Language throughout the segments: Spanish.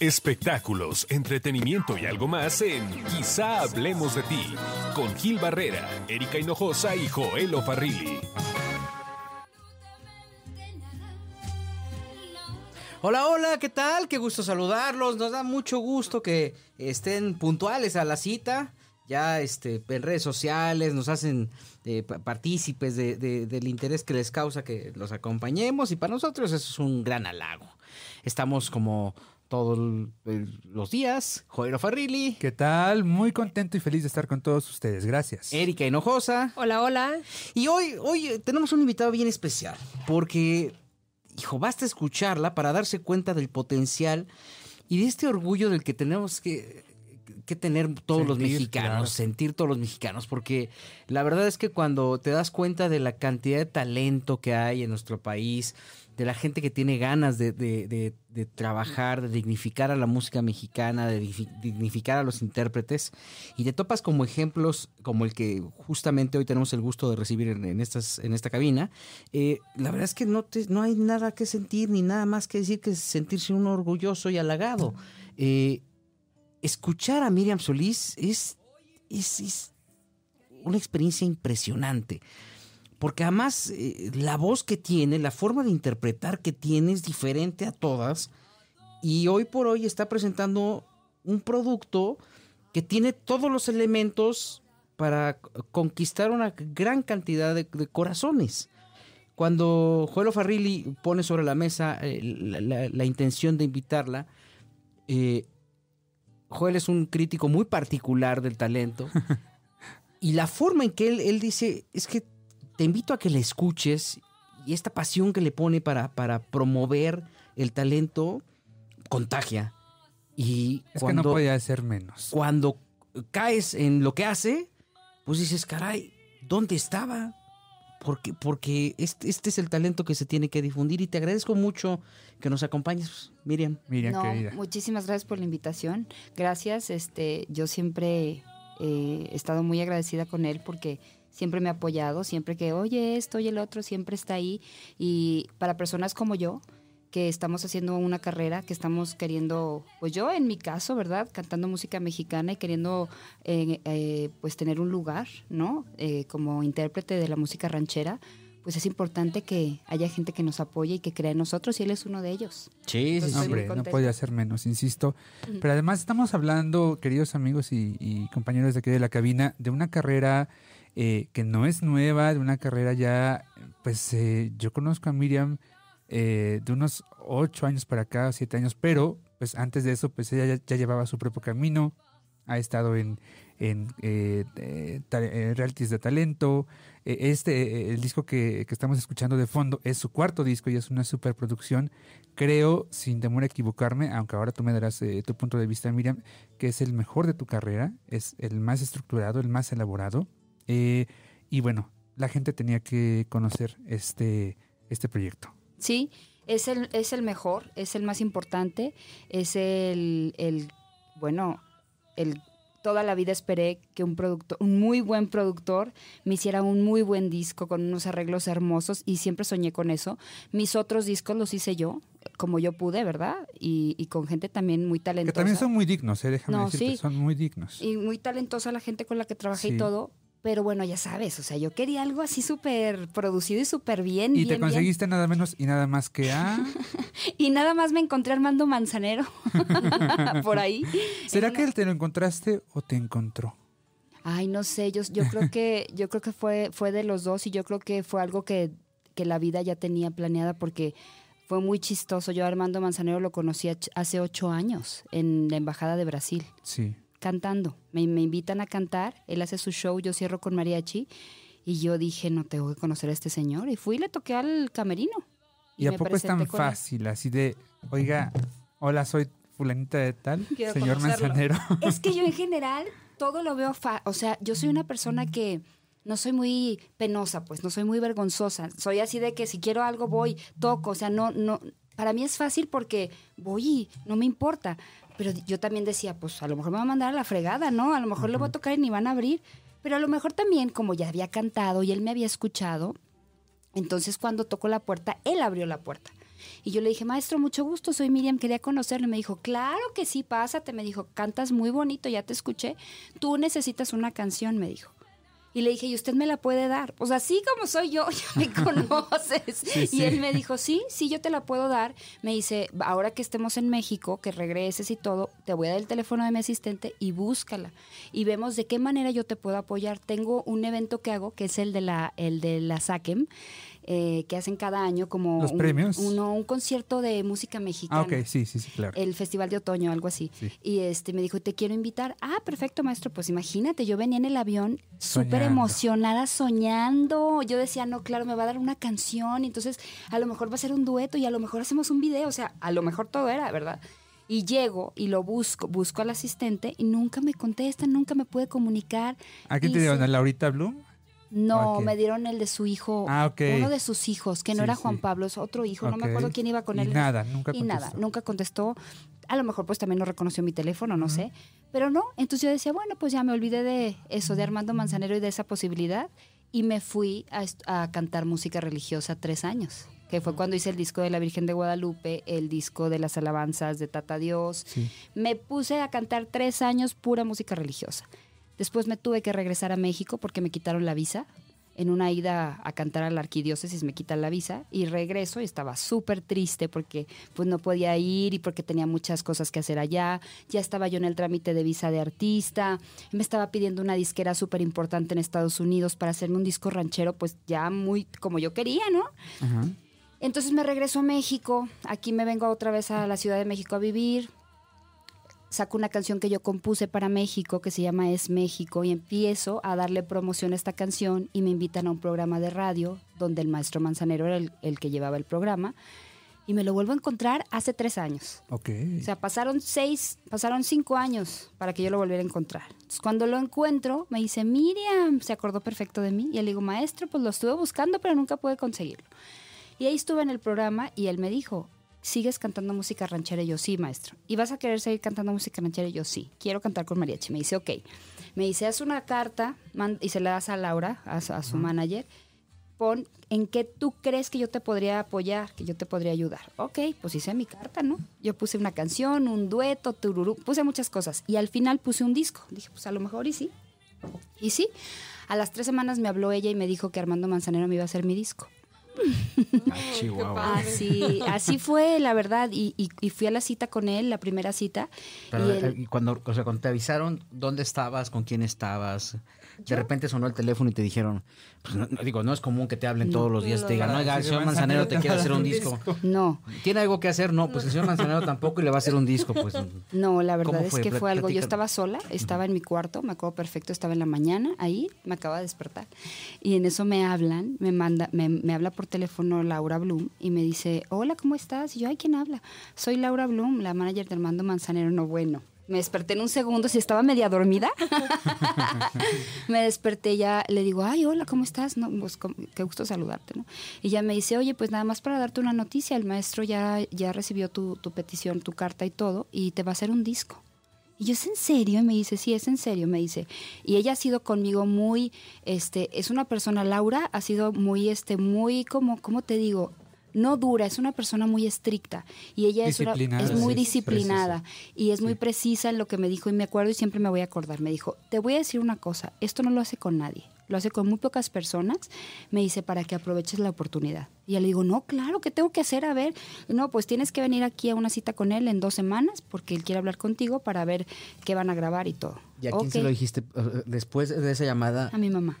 Espectáculos, entretenimiento y algo más en Quizá hablemos de ti, con Gil Barrera, Erika Hinojosa y Joel Farrilli. Hola, hola, ¿qué tal? Qué gusto saludarlos. Nos da mucho gusto que estén puntuales a la cita. Ya este, en redes sociales nos hacen eh, partícipes del interés que les causa que los acompañemos y para nosotros eso es un gran halago. Estamos como todos los días. Joel Farrilli. ¿Qué tal? Muy contento y feliz de estar con todos ustedes. Gracias. Erika Hinojosa. Hola, hola. Y hoy, hoy tenemos un invitado bien especial porque hijo, basta escucharla para darse cuenta del potencial y de este orgullo del que tenemos que, tener todos los mexicanos, sentir todos los mexicanos, porque la verdad es que cuando te das cuenta de la cantidad de talento que hay en nuestro país, de la gente que tiene ganas de, de, de, trabajar, de dignificar a la música mexicana, de dignificar a los intérpretes, y te topas como ejemplos como el que justamente hoy tenemos el gusto de recibir en, estas, en esta cabina, eh, la verdad es que no, te, no hay nada que sentir ni nada más que decir que sentirse uno orgulloso y halagado. Eh, escuchar a Miriam Solís es, es, es una experiencia impresionante porque además eh, la voz que tiene, la forma de interpretar que tiene es diferente a todas y hoy por hoy está presentando un producto que tiene todos los elementos para conquistar una gran cantidad de, corazones. Cuando Joelo Farrilli pone sobre la mesa eh, la, intención de invitarla, eh, Joel es un crítico muy particular del talento. y la forma en que él, él dice es que te invito a que le escuches y esta pasión que le pone para, para promover el talento contagia. Y es cuando, que no podía ser menos. Cuando caes en lo que hace, pues dices, caray, ¿dónde estaba? Porque, porque este, este, es el talento que se tiene que difundir y te agradezco mucho que nos acompañes, Miriam. Miriam, querida. Muchísimas gracias por la invitación. Gracias. Este, yo siempre eh, he estado muy agradecida con él porque siempre me ha apoyado, siempre que, oye, esto y el otro, siempre está ahí. Y para personas como yo, que estamos haciendo una carrera, que estamos queriendo, pues yo en mi caso, ¿verdad? Cantando música mexicana y queriendo eh, eh, pues tener un lugar, ¿no? Eh, como intérprete de la música ranchera, pues es importante que haya gente que nos apoye y que crea en nosotros y él es uno de ellos. Sí, sí, Hombre, no podía ser menos, insisto. Pero además estamos hablando, queridos amigos y, y compañeros de aquí de la cabina, de una carrera eh, que no es nueva, de una carrera ya, pues eh, yo conozco a Miriam eh, de unos ocho años para acá, siete años, pero pues antes de eso, pues ella ya, llevaba su propio camino, ha estado en, en realities de talento. Este, el disco que, que, estamos escuchando de fondo es su cuarto disco y es una superproducción. Creo, sin temor a equivocarme, aunque ahora tú me darás tu punto de vista, Miriam, que es el mejor de tu carrera, es el más estructurado, el más elaborado. Eh, y bueno, la gente tenía que conocer este, este proyecto. Sí, es el, es el mejor, es el más importante, es el, el bueno, el toda la vida esperé que un productor, un muy buen productor me hiciera un muy buen disco con unos arreglos hermosos y siempre soñé con eso. Mis otros discos los hice yo, como yo pude, ¿verdad? Y, y con gente también muy talentosa. Que también son muy dignos, ¿eh? déjame no, decirte, son muy dignos. Y muy talentosa la gente con la que trabajé y todo, pero bueno, ya sabes, o sea, yo quería algo así súper producido y súper bien. Y te conseguiste nada menos y nada más que a... y nada más me encontré Armando Manzanero por ahí. ¿Será que él te lo encontraste o te encontró? Ay, no sé, yo, yo creo que, yo creo que fue, fue de los dos y yo creo que fue algo que, que la vida ya tenía planeada porque fue muy chistoso. Yo a Armando Manzanero lo conocí hace ocho años en la Embajada de Brasil. Sí cantando. Me, invitan a cantar, él hace su show, yo cierro con mariachi. Y yo dije, no tengo que conocer a este señor. Y fui y le toqué al camerino. ¿Y, a poco es tan fácil, así de, oiga, hola, soy fulanita de tal, señor Manzanero? Es que yo en general todo lo veo, o sea, yo soy una persona que no soy muy penosa, pues, no soy muy vergonzosa. Soy así de que si quiero algo voy, toco, o sea, no, no, para mí es fácil porque voy y no me importa. Pero yo también decía, pues a lo mejor me va a mandar a la fregada, ¿no? A lo mejor le voy a tocar y ni van a abrir. Pero a lo mejor también, como ya había cantado y él me había escuchado, entonces cuando tocó la puerta, él abrió la puerta. Y yo le dije, maestro, mucho gusto, soy Miriam, quería conocerle. Me dijo, claro que sí, pásate. Me dijo, cantas muy bonito, ya te escuché. Tú necesitas una canción, me dijo. Y le dije, ¿y usted me la puede dar? Pues así como soy yo, ya me conoces. Y él me dijo, sí, sí, yo te la puedo dar. Me dice, ahora que estemos en México, que regreses y todo, te voy a dar el teléfono de mi asistente y búscala. Y vemos de qué manera yo te puedo apoyar. Tengo un evento que hago, que es el de la, el de la SACEM, eh, que hacen cada año como ¿Los un, premios? uno- un concierto de música mexicana Ah, ok, sí, sí, sí, claro. el festival de otoño, algo así. Sí. Y este me dijo, te quiero invitar. Ah, perfecto, maestro. Pues imagínate, yo venía en el avión súper emocionada, soñando. Yo decía, no, claro, me va a dar una canción. Entonces, a lo mejor va a ser un dueto y a lo mejor hacemos un video. O sea, a lo mejor todo era, ¿verdad? Y llego y lo busco, busco al asistente y nunca me contesta, nunca me puede comunicar. ¿A quién te dieron? ¿A Laurita Bloom? No, me dieron el de su hijo, Ah, uno de sus hijos, que no Sí, era Juan sí. Pablo, es otro hijo, no me acuerdo quién iba con Y él. nada, nunca Y nada, nunca contestó. A lo mejor pues también no reconoció mi teléfono, no sé. Pero no, entonces yo decía, bueno, pues ya me olvidé de eso, de Armando Manzanero y de esa posibilidad. Y me fui a, cantar música religiosa tres años, que fue cuando hice el disco de la Virgen de Guadalupe, el disco de las alabanzas de Tata Dios. Sí. Me puse a cantar tres años pura música religiosa. Después me tuve que regresar a México porque me quitaron la visa. En una ida a cantar a la arquidiócesis me quitan la visa y regreso y estaba súper triste porque pues no podía ir y porque tenía muchas cosas que hacer allá. Ya estaba yo en el trámite de visa de artista. Me estaba pidiendo una disquera súper importante en Estados Unidos para hacerme un disco ranchero pues ya muy como yo quería, ¿no? Ajá. Entonces me regreso a México, aquí me vengo otra vez a la Ciudad de México a vivir, saco una canción que yo compuse para México que se llama Es México y empiezo a darle promoción a esta canción y me invitan a un programa de radio donde el maestro Manzanero era el, el que llevaba el programa y me lo vuelvo a encontrar hace tres años. Ok. O sea, pasaron seis, pasaron cinco años para que yo lo volviera a encontrar. Entonces, cuando lo encuentro, me dice, Miriam, se acordó perfecto de mí. Y le digo, maestro, pues lo estuve buscando, pero nunca pude conseguirlo. Y ahí estuve en el programa y él me dijo, ¿sigues cantando música ranchera? Y yo, sí, maestro. ¿Y vas a querer seguir cantando música ranchera? Y yo, sí, quiero cantar con mariachi. Me dice, ok. Me dice, haz una carta y se la das a Laura, a, su- a su manager. Pon en qué tú crees que yo te podría apoyar, que yo te podría ayudar. Ok, pues hice mi carta, ¿no? Yo puse una canción, un dueto, tururú, puse muchas cosas. Y al final puse un disco. Dije, pues a lo mejor y sí. Y sí, a las tres semanas me habló ella y me dijo que Armando Manzanero me iba a hacer mi disco. Ah, Chihuahua. Así, así fue, la verdad. Y, y- y fui a la cita con él, la primera cita. Pero, y eh, él- y cuando, o sea, cuando te avisaron dónde estabas, con quién estabas, de repente sonó el teléfono y te dijeron, pues, no, no, digo, no es común que te hablen todos los días y te digan, no, oiga, el señor Manzanero te quiere hacer un disco. no, ¿Tiene algo que hacer? No, pues el señor Manzanero tampoco y le va a hacer un disco, pues. no, la verdad ¿Cómo es que fue algo. Yo estaba sola, estaba en mi cuarto, me acuerdo perfecto, estaba en la mañana ahí, me acaba de despertar. Y en eso me hablan, me manda, me, me habla por teléfono Laura Bloom y me dice, hola, ¿cómo estás? Y yo, ay, ¿quién habla? Soy Laura Bloom, la manager de Armando Manzanero. No, bueno. Me desperté en un segundo, si estaba media dormida. me desperté ya, le digo, ay, hola, ¿cómo estás? No, pues, qué gusto saludarte, ¿no? Y ya me dice, oye, pues nada más para darte una noticia, el maestro ya, ya recibió tu, tu petición, tu carta y todo, y te va a hacer un disco. Y yo, ¿es en serio? Y me dice, sí, es en serio, me dice. Y ella ha sido conmigo muy, este, es una persona, Laura ha sido muy, este, muy, como, ¿cómo te digo? No dura, es una persona muy estricta. Y ella es, una- es muy sí, disciplinada y es muy precisa en lo que me dijo. Y me acuerdo y siempre me voy a acordar. Me dijo, te voy a decir una cosa, esto no lo hace con nadie, lo hace con muy pocas personas. Me dice, para que aproveches la oportunidad. Y ya le digo, no, claro, ¿qué tengo que hacer? A ver, no, pues tienes que venir aquí a una cita con él en dos semanas porque él quiere hablar contigo para ver qué van a grabar y todo. ¿Y a quién se lo dijiste eh, después de esa llamada? A mi mamá.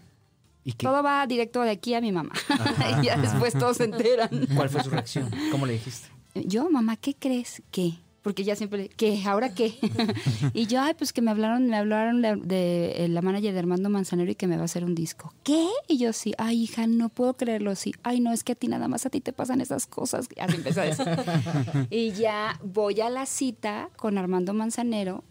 ¿Y qué, Todo va directo de aquí a mi mamá. y ya después todos se enteran. cuál fue su reacción? ¿Cómo le dijiste? Yo, mamá, ¿qué crees? ¿Qué? Porque ya siempre, ¿qué? ¿Ahora qué? y yo, ay, pues que me hablaron, me hablaron de, de, eh, la manager de Armando Manzanero y que me va a hacer un disco. ¿Qué? Y yo, sí, ay, hija, no puedo creerlo, sí. Ay, no, es que a ti nada más a ti te pasan esas cosas. Así empezó decir. y ya voy a la cita con Armando Manzanero.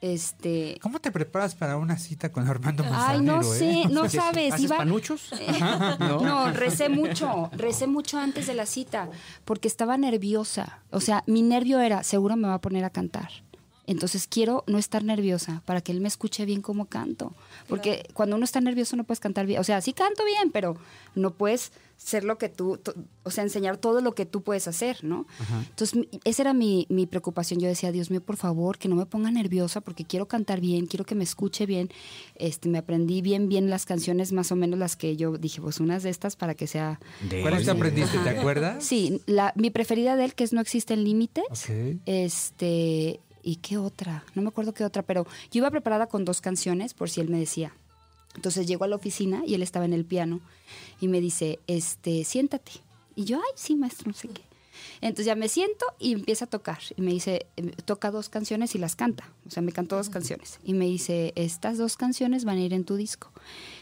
Este. ¿Cómo te preparas para una cita con Armando Manzanero? Ay, no eh? sé, no sabes. ¿Haces Iba, panuchos? no, recé mucho, recé mucho antes de la cita, porque estaba nerviosa. O sea, mi nervio era, seguro me va a poner a cantar. Entonces quiero no estar nerviosa para que él me escuche bien como canto. Porque cuando uno está nervioso no puedes cantar bien. O sea, sí canto bien, pero no puedes ser lo que tú, to- o sea, enseñar todo lo que tú puedes hacer, ¿no? Entonces, mi- esa era mi, mi preocupación. Yo decía, Dios mío, por favor, que no me ponga nerviosa porque quiero cantar bien, quiero que me escuche bien. Este, me aprendí bien, bien las canciones, más o menos las que yo dije, pues unas de estas para que sea... ¿Cuáles te aprendiste? ¿Te acuerdas? Sí, la, mi preferida de él, que es No existen límites. Este, ¿y qué otra? No me acuerdo qué otra, pero yo iba preparada con dos canciones por si él me decía. Entonces llego a la oficina y él estaba en el piano y me dice, este, siéntate. Y yo, ay, sí, maestro, no sé qué. Entonces ya me siento y empieza a tocar. Y me dice, eh, toca dos canciones y las canta. O sea, me cantó dos canciones. Y me dice, estas dos canciones van a ir en tu disco.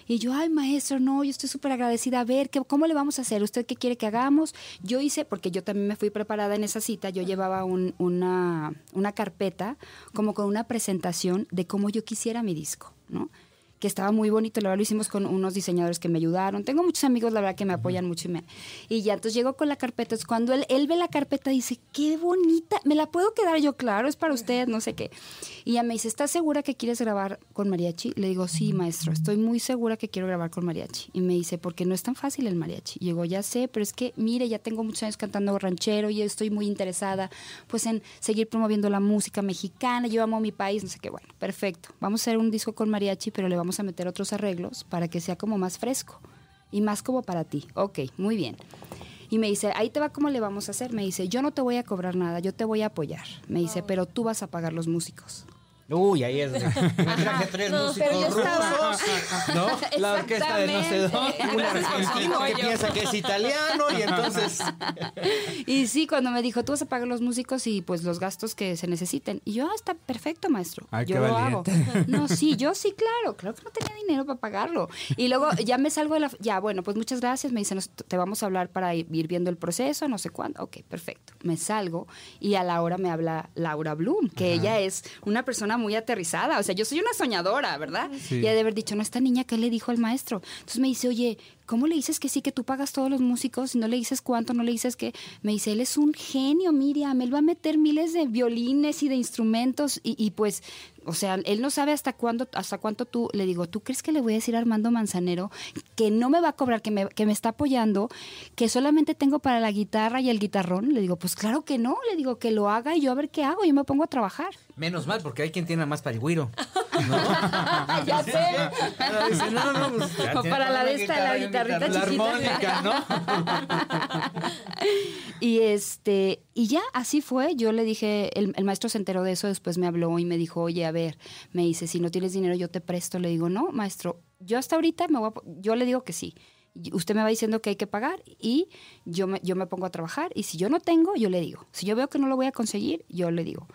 Y yo, ay, maestro, no, yo estoy súper agradecida. A ver, ¿qué, ¿cómo le vamos a hacer? ¿Usted qué quiere que hagamos? Yo hice, porque yo también me fui preparada en esa cita, yo llevaba un- una, una carpeta como con una presentación de cómo yo quisiera mi disco, ¿no? Que estaba muy bonito, la verdad lo hicimos con unos diseñadores que me ayudaron. Tengo muchos amigos, la verdad, que me apoyan mucho y, me, y ya, entonces llego con la carpeta, es cuando él, él ve la carpeta dice, qué bonita, ¿me la puedo quedar yo? Claro, es para usted, no sé qué. Y ya me dice, ¿estás segura que quieres grabar con mariachi? Le digo, sí, maestro, estoy muy segura que quiero grabar con mariachi. Y me dice, porque no es tan fácil el mariachi. Y digo, ya sé, pero es que, mire, ya tengo muchos años cantando ranchero y estoy muy interesada, pues, en seguir promoviendo la música mexicana, yo amo mi país, no sé qué. Bueno, perfecto. Vamos a hacer un disco con mariachi, pero le vamos a meter otros arreglos para que sea como más fresco y más como para ti. Ok, muy bien. Y me dice, ahí te va cómo le vamos a hacer. Me dice, yo no te voy a cobrar nada, yo te voy a apoyar. Me dice, pero tú vas a pagar los músicos. Uy, ahí es. Me traje tres No, músicos pero yo estaba- rusos, ¿no? La orquesta de no sé dónde, un argentino que piensa que es italiano y entonces. Y sí, cuando me dijo, tú vas a pagar los músicos y pues los gastos que se necesiten. Y yo, ah, está perfecto, maestro. Ay, yo qué lo valiente. hago. No, sí, yo sí, claro. Claro que no tenía dinero para pagarlo. Y luego ya me salgo de la... Ya, bueno, pues muchas gracias. Me dicen, "Nos- te vamos a hablar para ir ir viendo el proceso, no sé cuándo. Ok, perfecto. Me salgo y a la hora me habla Laura Bloom, que ella es una persona muy aterrizada. O sea, yo soy una soñadora, ¿verdad? Sí. Y ha de haber dicho, no, esta niña, ¿qué le dijo al maestro? Entonces me dice, oye, ¿cómo le dices que sí, que tú pagas todos los músicos y no le dices cuánto, no le dices que... Me dice, él es un genio, Miriam, él va a meter miles de violines y de instrumentos y, y pues, o sea, él no sabe hasta cuándo, hasta cuánto tú, le digo, ¿tú crees que le voy a decir a Armando Manzanero que no me va a cobrar, que me, que me está apoyando, que solamente tengo para la guitarra y el guitarrón? Le digo, pues claro que no, le digo que lo haga y yo a ver qué hago, yo me pongo a trabajar. Menos mal, porque hay quien tiene más para el güiro. ya sé. Ahora dice, no, no, pues, ya O tiene para la de esta, la guitarra guitarrita chiquita. Armónica, ¿no? Y este, y ya así fue. Yo le dije, el, el maestro se enteró de eso, después me habló y me dijo, oye, a ver, me dice, si no tienes dinero, yo te presto. Le digo, no, maestro, yo hasta ahorita me voy a yo le digo que sí. Usted me va diciendo que hay que pagar y yo me, yo me pongo a trabajar. Y si yo no tengo, yo le digo. Si yo veo que no lo voy a conseguir, yo le digo.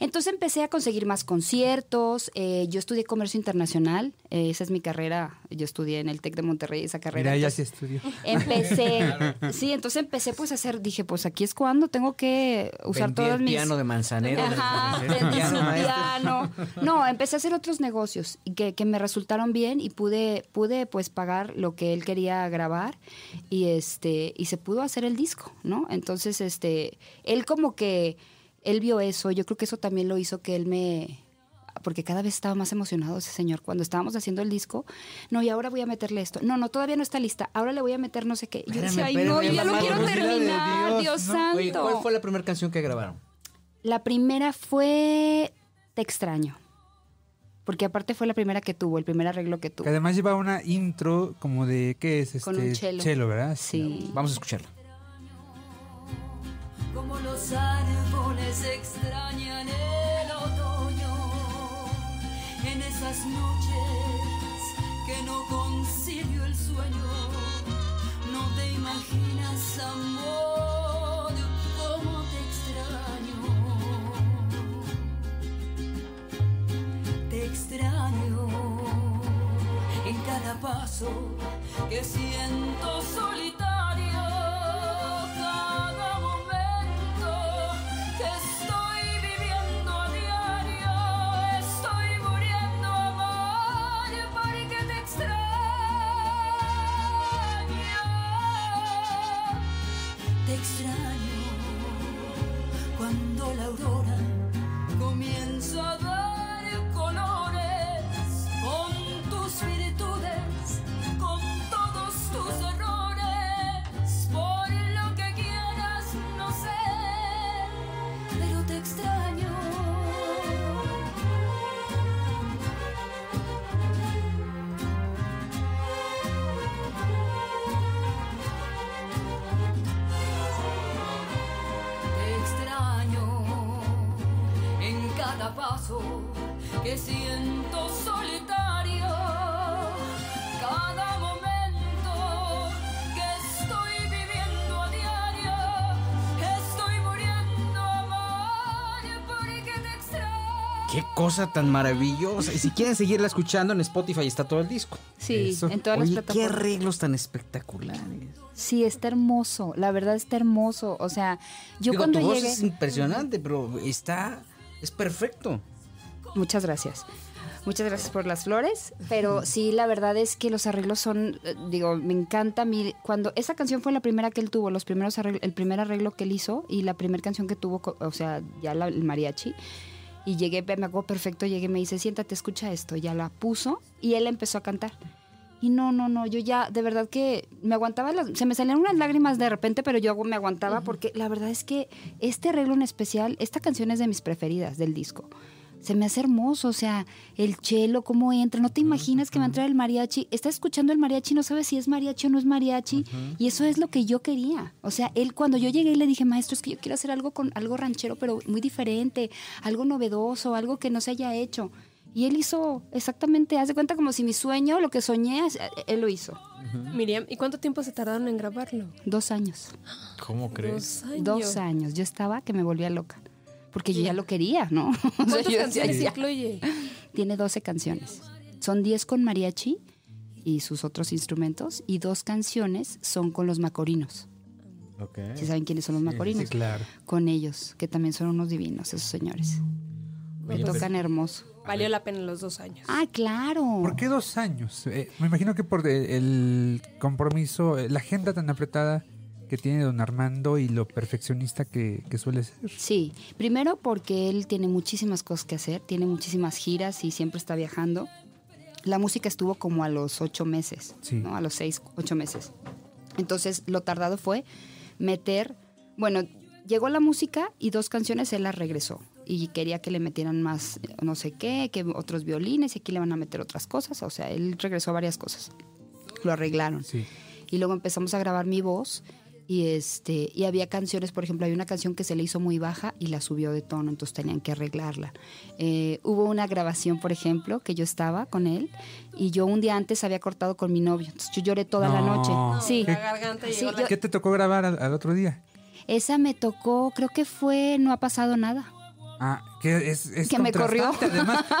Entonces empecé a conseguir más conciertos. eh, yo estudié comercio internacional. eh, esa es mi carrera. Yo estudié en el TEC de Monterrey esa carrera. Mira, ella sí estudió. Empecé, sí, entonces empecé pues a hacer, dije, pues aquí es cuando tengo que usar Vendía todas el mis... piano de Manzanero. Ajá, vendí piano. No, empecé a hacer otros negocios y que, que me resultaron bien y pude, pude pues pagar lo que él quería grabar y este, y se pudo hacer el disco, ¿no? Entonces, este, él como que, él vio eso, yo creo que eso también lo hizo que él me, porque cada vez estaba más emocionado ese señor. Cuando estábamos haciendo el disco, no, y ahora voy a meterle esto. No, no, todavía no está lista. Ahora le voy a meter no sé qué. Yo decía, ay, no, yo ya lo quiero terminar, Dios, Dios, ¿no? santo. Oye, ¿cuál fue la primera canción que grabaron? La primera fue Te extraño. Porque aparte fue la primera que tuvo, el primer arreglo que Que tuvo. además lleva una intro como de, ¿qué es? Este, Con un cello. ¿verdad? Sí. Vamos a escucharla. como los árboles extrañan el otoño en esas noches que no concilio el sueño. No te imaginas amor cómo te extraño. Te extraño en cada paso que siento solitario, cosa tan maravillosa. Y si quieren seguirla escuchando en Spotify está todo el disco. Sí, Eso. en todas Oye, las qué plataformas. arreglos tan espectaculares. Sí, está hermoso. La verdad está hermoso. O sea, yo Digo, cuando tu voz llegué. es impresionante, pero está es perfecto. Muchas gracias. Muchas gracias por las flores, pero sí, la verdad es que los arreglos son, eh, digo, me encanta a mí. Cuando esa canción fue la primera que él tuvo, los primeros arreglos, el primer arreglo que él hizo y la primera canción que tuvo, o sea, ya la- el mariachi. Y llegué, me acuerdo perfecto, llegué, me dice, siéntate, escucha esto. Ya la puso y él empezó a cantar. Y no, no, no, yo ya, de verdad que me aguantaba, las- se me salían unas lágrimas de repente, pero yo me aguantaba porque la verdad es que este arreglo en especial, esta canción es de mis preferidas del disco. Se me hace hermoso, o sea, el chelo, cómo entra, no te imaginas que va a entrar el mariachi, estás escuchando el mariachi, no sabes si es mariachi o no es mariachi, y eso es lo que yo quería. O sea, él cuando yo llegué y le dije, maestro, es que yo quiero hacer algo con algo ranchero, pero muy diferente, algo novedoso, algo que no se haya hecho. Y él hizo exactamente, haz de cuenta como si mi sueño, lo que soñé, él lo hizo. Miriam, ¿y cuánto tiempo se tardaron en grabarlo? Dos años. ¿Cómo Dos años. Dos años. Yo estaba que me volvía loca. Porque yo ya lo quería, ¿no? O sea, ¿Cuántas decía, canciones incluye? Tiene 12 canciones. Son 10 con mariachi y sus otros instrumentos. Y dos canciones son con los macorinos. ¿Sí saben quiénes son los macorinos? Sí, claro. Con ellos, que también son unos divinos, esos señores. Me tocan hermoso. Valió la pena los dos años. Ah, claro. ¿Por qué dos años? Eh, me imagino que por el compromiso, eh, la agenda tan apretada que tiene don Armando y lo perfeccionista que, que suele ser. Sí, primero porque él tiene muchísimas cosas que hacer, tiene muchísimas giras y siempre está viajando. La música estuvo como a los ocho meses, Sí. ¿no? A los seis, ocho meses. Entonces, lo tardado fue meter, bueno, llegó la música y dos canciones él las regresó. Y quería que le metieran más, no sé qué, que otros violines y aquí le van a meter otras cosas. O sea, él regresó varias cosas. Lo arreglaron. Sí. Y luego empezamos a grabar mi voz y este y había canciones, por ejemplo, hay una canción que se le hizo muy baja y la subió de tono, entonces tenían que arreglarla. Eh, hubo una grabación, por ejemplo, que yo estaba con él y yo un día antes había cortado con mi novio, entonces yo lloré toda la No. noche. Sí. ¿Qué- La garganta Sí, llegó yo- la... ¿Qué te tocó grabar al, al otro día? Esa me tocó, creo que fue No ha pasado nada. Ah, que es, es Que me corrió.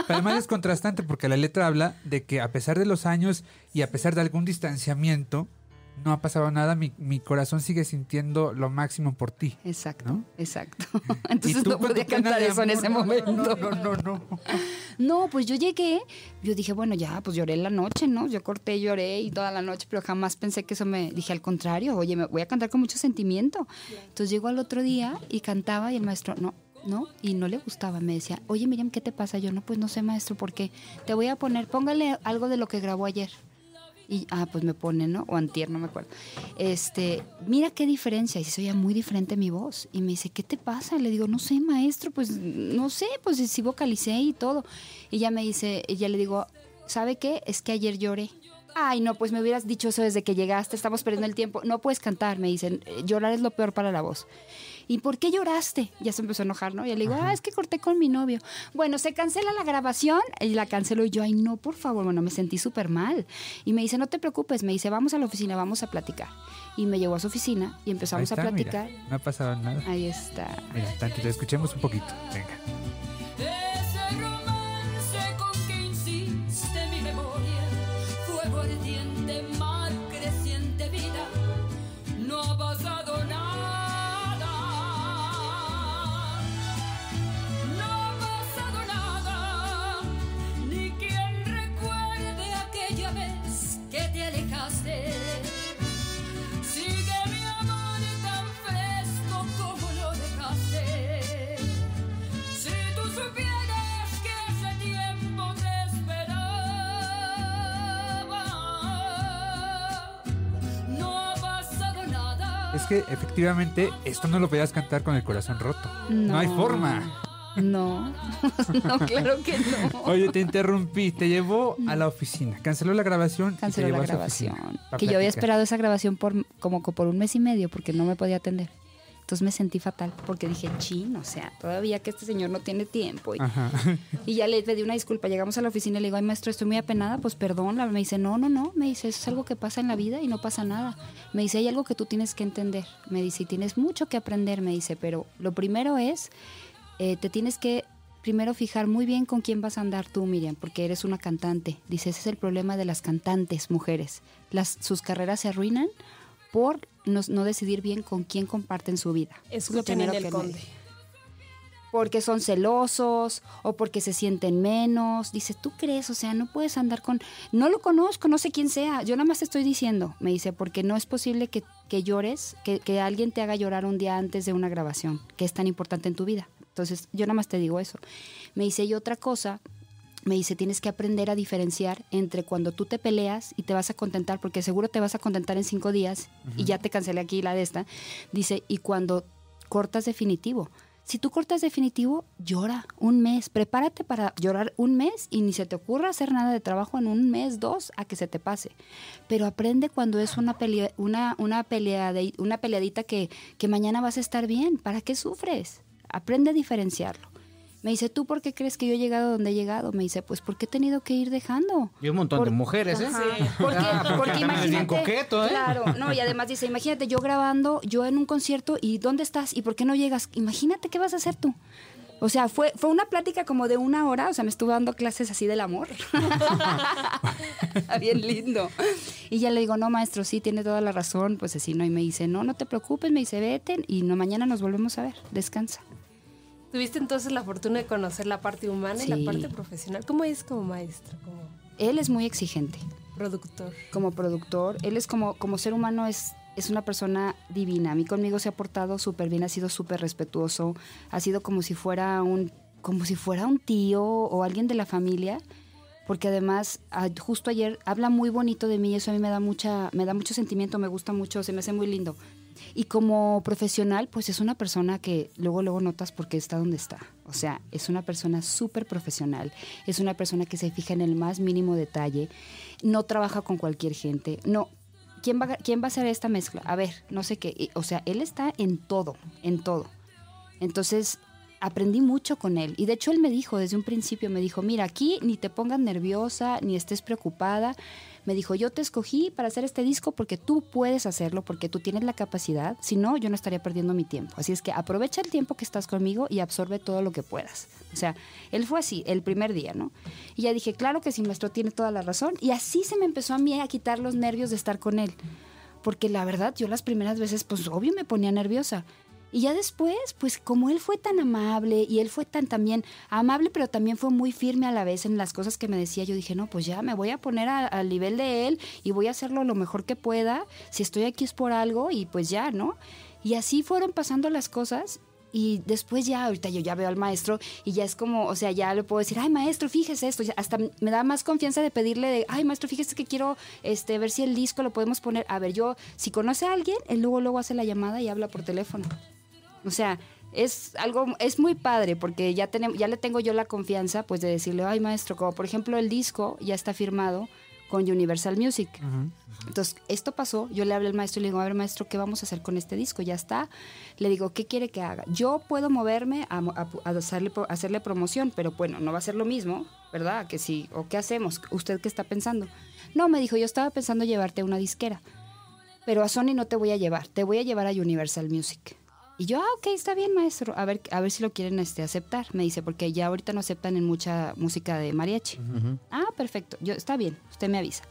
además es contrastante porque la letra habla de que a pesar de los años y a pesar de algún distanciamiento, no ha pasado nada, mi, mi corazón sigue sintiendo lo máximo por ti. Exacto, ¿No? exacto. Entonces no podía cantar eso en ese momento. No, no, no, no. No, pues yo llegué, yo dije, bueno, ya, pues lloré en la noche, ¿no? Yo corté, lloré y toda la noche, pero jamás pensé que eso me dije al contrario, oye, me voy a cantar con mucho sentimiento. Entonces llego al otro día y cantaba y el maestro, no, no, y no le gustaba, me decía, oye, Miriam, ¿qué te pasa? Yo, no, pues no sé, maestro, ¿por qué? Te voy a poner, póngale algo de lo que grabó ayer. Y, ah, pues me pone, ¿no? O antier, no me acuerdo. Este, mira qué diferencia. Y se oía muy diferente mi voz. Y me dice, ¿qué te pasa? Le digo, no sé, maestro, pues no sé, pues sí vocalicé y todo. Y ella me dice, ella le digo, ¿sabe qué? Es que ayer lloré. Ay, no, pues me hubieras dicho eso desde que llegaste, estamos perdiendo el tiempo. No puedes cantar, me dicen, "Eh, llorar es lo peor para la voz. ¿Y por qué lloraste? Ya se empezó a enojar, ¿no? Y le digo, ah, es que corté con mi novio. Bueno, se cancela la grabación y la canceló y yo, ay, no, por favor, bueno, me sentí súper mal. Y me dice, no te preocupes, me dice, vamos a la oficina, vamos a platicar. Y me llevó a su oficina y empezamos está, a platicar. mira, no ha pasado nada. Ahí está. Mira, tantito, escuchemos un poquito. Venga. Que efectivamente esto no lo podías cantar con el corazón roto. No, hay forma. No, no, claro que no. Oye, te interrumpí, te llevó a la oficina, canceló la grabación. y te Canceló la grabación. Que yo había esperado esa grabación por como que por un mes y medio porque no me podía atender. Entonces me sentí fatal porque dije, chin, o sea, todavía que este señor no tiene tiempo. Y, ya le pedí una disculpa. Llegamos a la oficina y le digo, ay, maestro, estoy muy apenada, pues perdón. Me dice, no, no, no. Me dice, eso es algo que pasa en la vida y no pasa nada. Me dice, hay algo que tú tienes que entender. Me dice, y tienes mucho que aprender, me dice, pero lo primero es, eh, te tienes que primero fijar muy bien con quién vas a andar tú, Miriam, porque eres una cantante. Dice, ese es el problema de las cantantes mujeres. Las, sus carreras se arruinan por no, no decidir bien con quién comparten su vida. Es lo primero que me conde. porque son celosos o porque se sienten menos. Dice, ¿tú crees? O sea, no puedes andar con... No lo conozco, no sé quién sea. Yo nada más te estoy diciendo. Me dice, porque no es posible que, que llores, que, que alguien te haga llorar un día antes de una grabación, que es tan importante en tu vida. Entonces, yo nada más te digo eso. Me dice, y otra cosa, me dice, tienes que aprender a diferenciar entre cuando tú te peleas y te vas a contentar, porque seguro te vas a contentar en cinco días, y ya te cancelé aquí la de esta. Dice, y cuando cortas definitivo. Si tú cortas definitivo, llora un mes. Prepárate para llorar un mes y ni se te ocurra hacer nada de trabajo en un mes, dos, a que se te pase. Pero aprende cuando es una pelea, una, una, peleade- una peleadita que, que mañana vas a estar bien. ¿Para qué sufres? Aprende a diferenciarlo. Me dice, ¿tú por qué crees que yo he llegado donde he llegado? Me dice, pues porque he tenido que ir dejando. Y un montón de Por- mujeres, ¿eh? Ajá, Porque, Ah, porque porque imagínate. coqueto, ¿eh? Claro, no, y además dice, imagínate yo grabando, yo en un concierto, ¿y dónde estás? ¿Y por qué no llegas? Imagínate qué vas a hacer tú. O sea, fue, fue una plática como de una hora, o sea, me estuvo dando clases así del amor. Bien lindo. Y ya le digo, no, maestro, sí, tiene toda la razón, pues así, ¿no? Y me dice, no, no te preocupes, me dice, vete, y no, mañana nos volvemos a ver, descansa. Tuviste entonces la fortuna de conocer la parte humana y la Sí. parte profesional. ¿Cómo es como maestro, como Él es muy exigente. productor? como productor. Él es como, como ser humano, es, es una persona divina. A mí conmigo se ha portado súper bien, ha sido súper respetuoso, ha sido como si fuera un, como si fuera un tío o alguien de la familia. Porque además, justo ayer habla muy bonito de mí y eso a mí me da mucha, me da mucho sentimiento, me gusta mucho, se me hace muy lindo. Y como profesional, pues es una persona que luego, luego notas porque está donde está. O sea, es una persona súper profesional, es una persona que se fija en el más mínimo detalle, no trabaja con cualquier gente, no. ¿Quién va, ¿Quién va a hacer esta mezcla? A ver, no sé qué. O sea, él está en todo, en todo. Entonces, aprendí mucho con él. Y de hecho, él me dijo desde un principio, me dijo, mira, aquí ni te pongas nerviosa, ni estés preocupada. Me dijo, yo te escogí para hacer este disco porque tú puedes hacerlo, porque tú tienes la capacidad. Si no, yo no estaría perdiendo mi tiempo. Así es que aprovecha el tiempo que estás conmigo y absorbe todo lo que puedas. O sea, él fue así, el primer día, ¿no? Y ya dije, claro que sí, maestro tiene toda la razón. Y así se me empezó a mí a quitar los nervios de estar con él. Porque la verdad, yo las primeras veces, pues obvio me ponía nerviosa. Y ya después, pues como él fue tan amable y él fue tan también amable, pero también fue muy firme a la vez en las cosas que me decía, yo dije, no, pues ya me voy a poner al nivel de él y voy a hacerlo lo mejor que pueda. Si estoy aquí es por algo y pues ya, ¿no? Y así fueron pasando las cosas y después ya, ahorita yo ya veo al maestro y ya es como, o sea, ya le puedo decir, ay maestro, fíjese esto, hasta me da más confianza de pedirle de, ay maestro, fíjese que quiero este, ver si el disco lo podemos poner. A ver, yo, si conoce a alguien, él luego, luego hace la llamada y habla por teléfono. O sea, es algo, es muy padre porque ya tenemos, ya le tengo yo la confianza pues de decirle, ay maestro, como por ejemplo el disco ya está firmado con Universal Music. Entonces, esto pasó, yo le hablé al maestro y le digo, a ver maestro, ¿qué vamos a hacer con este disco? Ya está. Le digo, ¿qué quiere que haga? Yo puedo moverme a, a hacerle promoción, pero bueno, no va a ser lo mismo, ¿verdad? Que sí, o qué hacemos, ¿usted qué está pensando? No, me dijo, yo estaba pensando llevarte a una disquera, pero a Sony no te voy a llevar, te voy a llevar a Universal Music. Y yo, ah, ok, está bien, maestro. A ver, a ver si lo quieren este, aceptar. Me dice, porque ya ahorita no aceptan en mucha música de mariachi. Ah, perfecto. Yo, está bien, usted me avisa.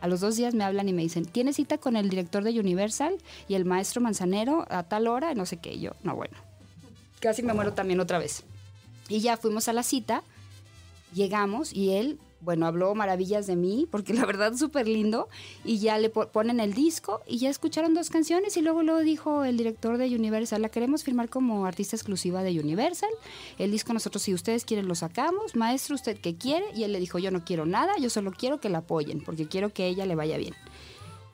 A los dos días me hablan y me dicen, ¿tiene cita con el director de Universal y el maestro Manzanero a tal hora? No sé qué. Y yo, no, bueno. Casi me muero también otra vez. Y ya fuimos a la cita, llegamos y él, bueno, habló maravillas de mí, porque la verdad es súper lindo, y ya le po- ponen el disco y ya escucharon dos canciones y luego luego dijo el director de Universal, la queremos firmar como artista exclusiva de Universal, el disco nosotros si ustedes quieren lo sacamos, maestro usted qué quiere, y él le dijo yo no quiero nada, yo solo quiero que la apoyen, porque quiero que ella le vaya bien.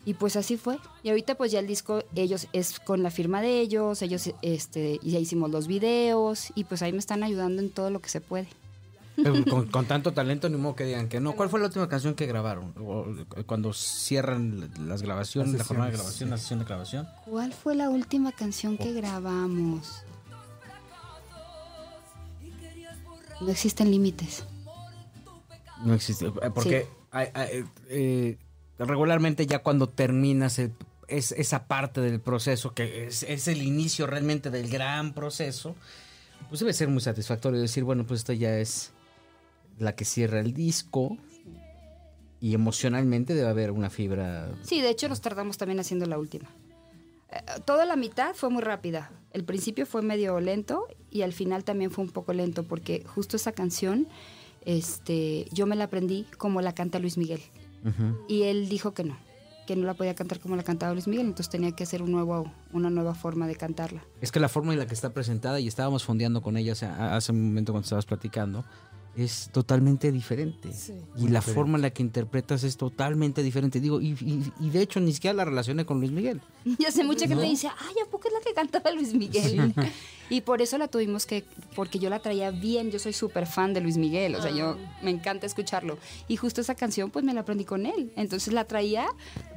Y pues así fue. Y ahorita pues ya el disco, ellos es con la firma de ellos, ellos este, ya hicimos los videos y pues ahí me están ayudando en todo lo que se puede. Con, con tanto talento, ni modo que digan que no. ¿Cuál fue la última canción que grabaron? Eh, cuando cierran las grabaciones, la jornada de grabación, la sesión de grabación. ¿Cuál fue la última canción que grabamos? No existen límites. No existe. eh, Porque hay- hay, eh, regularmente ya cuando terminas el- es, esa parte del proceso, que es, es el inicio realmente del gran proceso, pues debe ser muy satisfactorio decir, bueno, pues esta ya es la que cierra el disco y emocionalmente debe haber una fibra. Sí, de hecho nos tardamos también haciendo la última. Eh, toda la mitad fue muy rápida. El principio fue medio lento y al final también fue un poco lento porque justo esa canción este, yo me la aprendí como la canta Luis Miguel. Y él dijo que no, que no la podía cantar como la cantaba Luis Miguel, entonces tenía que hacer un nuevo, una nueva forma de cantarla. Es que la forma en la que está presentada, y estábamos fondeando con ella hace, hace un momento cuando estabas platicando, es totalmente diferente. Y la forma en la que interpretas es totalmente diferente. Digo, y, y- y de hecho ni siquiera la relacioné con Luis Miguel. Ya sé, mucha gente dice, ay, ¿a poco es la que cantaba Luis Miguel? y por eso la tuvimos que, porque yo la traía bien, yo soy súper fan de Luis Miguel, o sea, yo me encanta escucharlo. Y justo esa canción, pues me la aprendí con él. Entonces la traía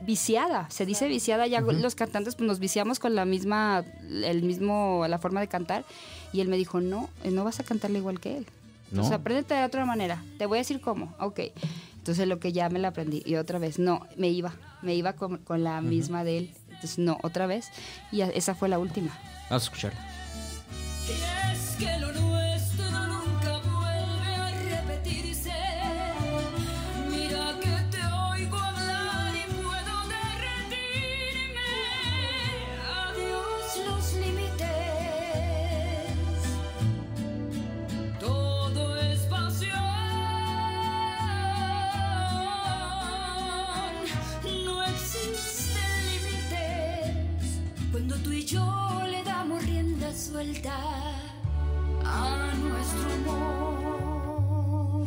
viciada, se dice viciada, ya los cantantes pues nos viciamos con la misma, el mismo, la forma de cantar. Y él me dijo, no, eh, no vas a cantarle igual que él. ¿No? Entonces apréndete de otra manera. Te voy a decir cómo. Ok. Entonces lo que ya me la aprendí. Y otra vez, no, me iba. Me iba con, con la misma de él. Entonces, no, otra vez. Y esa fue la última. Vamos a escucharla. A nuestro amor.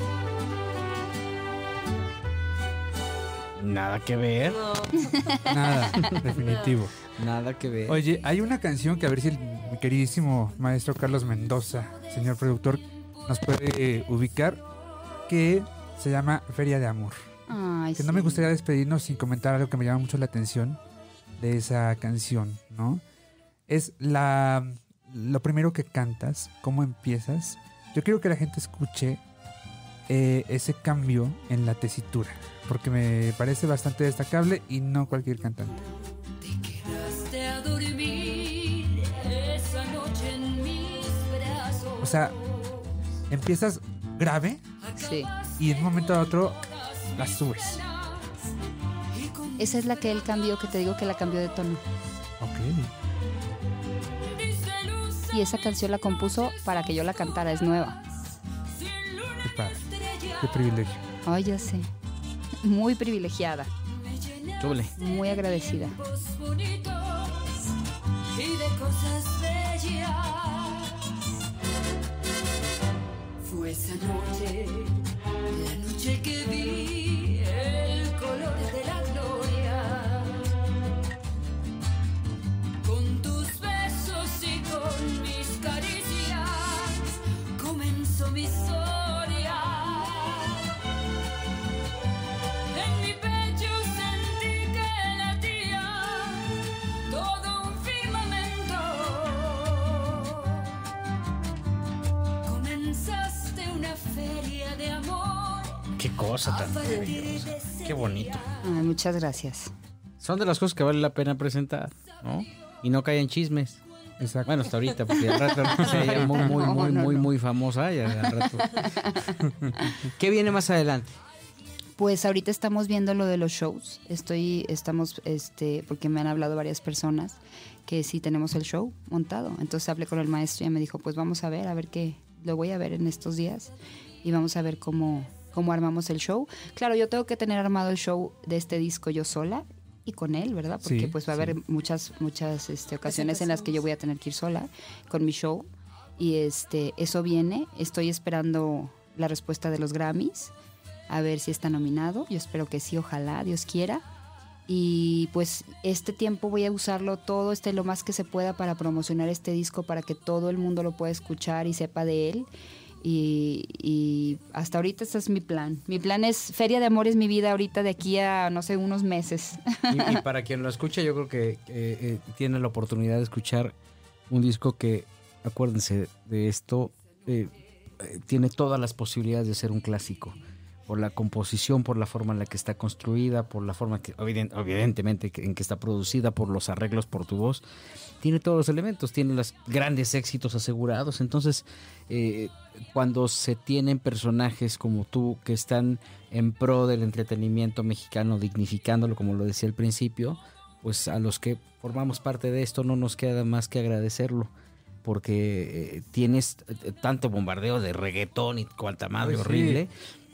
Nada que ver. Nada, definitivo. Nada que ver. Oye, hay una canción que a ver si el mi queridísimo maestro Carlos Mendoza, señor productor, nos puede eh, ubicar, que se llama Feria de Amor. Ay, Que no me gustaría despedirnos sin comentar algo que me llama mucho la atención de esa canción, ¿no? Es la lo primero que cantas, cómo empiezas. Yo quiero que la gente escuche eh, ese cambio en la tesitura, porque me parece bastante destacable y no cualquier cantante. Quedaste a dormir esa noche en mis brazos. O sea, empiezas grave Sí. y en un momento a otro la subes. Esa es la que él cambió, que te digo que la cambió de tono. Ok. Y esa canción la compuso para que yo la cantara, es nueva. Qué padre. Qué privilegio. Ay, ya sé. Muy privilegiada, Súbele. muy agradecida. bonitos y de cosas bellas. Fue esa noche, la noche que vi Qué cosa tan maravillosa. Qué bonito. Ay, muchas gracias. Son de las cosas que vale la pena presentar, ¿no? Y no caen chismes. Exacto. Bueno, hasta ahorita, porque al rato se ella muy, muy, No, muy, no, muy, no. muy famosa. Y al rato. ¿Qué viene más adelante? Pues ahorita estamos viendo lo de los shows. Estoy, estamos, este, porque me han hablado varias personas que sí tenemos el show montado. Entonces hablé con el maestro y me dijo, pues vamos a ver, a ver qué, lo voy a ver en estos días y vamos a ver cómo, cómo armamos el show. Claro, yo tengo que tener armado el show de este disco yo sola y con él, ¿verdad? Porque Sí, pues va a sí. haber muchas, muchas este, ocasiones en las que yo voy a tener que ir sola con mi show. Y este, eso viene. Estoy esperando la respuesta de los Grammys a ver si está nominado. Yo espero que sí, ojalá, Dios quiera. Y pues este tiempo voy a usarlo todo, este lo más que se pueda para promocionar este disco, para que todo el mundo lo pueda escuchar y sepa de él. Y, y hasta ahorita ese es mi plan. Mi plan es Feria de Amor es mi vida ahorita de aquí a, no sé, unos meses. Y, y para quien lo escucha, yo creo que eh, eh, tiene la oportunidad de escuchar un disco que, acuérdense de esto, eh, eh, tiene todas las posibilidades de ser un clásico. Por la composición, por la forma en la que está construida, por la forma que, evident- evidentemente, en que está producida, por los arreglos, por tu voz. Tiene todos los elementos, tiene los grandes éxitos asegurados. Entonces, eh, cuando se tienen personajes como tú que están en pro del entretenimiento mexicano, dignificándolo, como lo decía al principio, pues a los que formamos parte de esto no nos queda más que agradecerlo. Porque eh, tienes eh, tanto bombardeo de reggaetón y cuanta madre sí. horrible,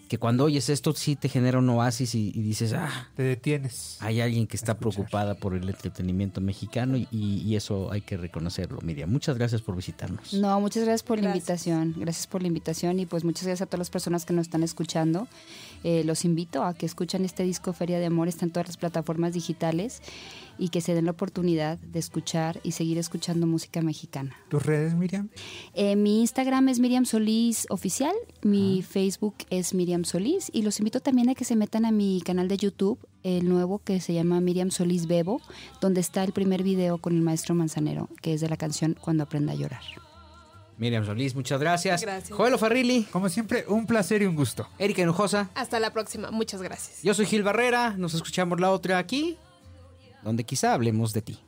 que cuando oyes esto sí te genera un oasis y, y dices, ah, Te detienes. hay alguien que está Escuchar. preocupada por el entretenimiento mexicano y, y eso hay que reconocerlo. Miriam, muchas gracias por visitarnos. No, muchas gracias por la invitación. Gracias por la invitación y pues muchas gracias a todas las personas que nos están escuchando. Eh, los invito a que escuchen este disco Feria de Amor, está en todas las plataformas digitales y que se den la oportunidad de escuchar y seguir escuchando música mexicana. ¿Tus redes, Miriam? Eh, mi Instagram es Miriam Solís Oficial, mi Facebook es Miriam Solís y los invito también a que se metan a mi canal de YouTube, el nuevo que se llama Miriam Solís Bebo, donde está el primer video con el maestro Manzanero, que es de la canción Cuando aprenda a llorar. Miriam Solís, muchas gracias. Gracias. Joel Farrilli, Como siempre, un placer y un gusto. Erika Hinojosa. Hasta la próxima. Muchas gracias. Yo soy Gil Barrera. Nos escuchamos la otra aquí, donde quizá hablemos de ti.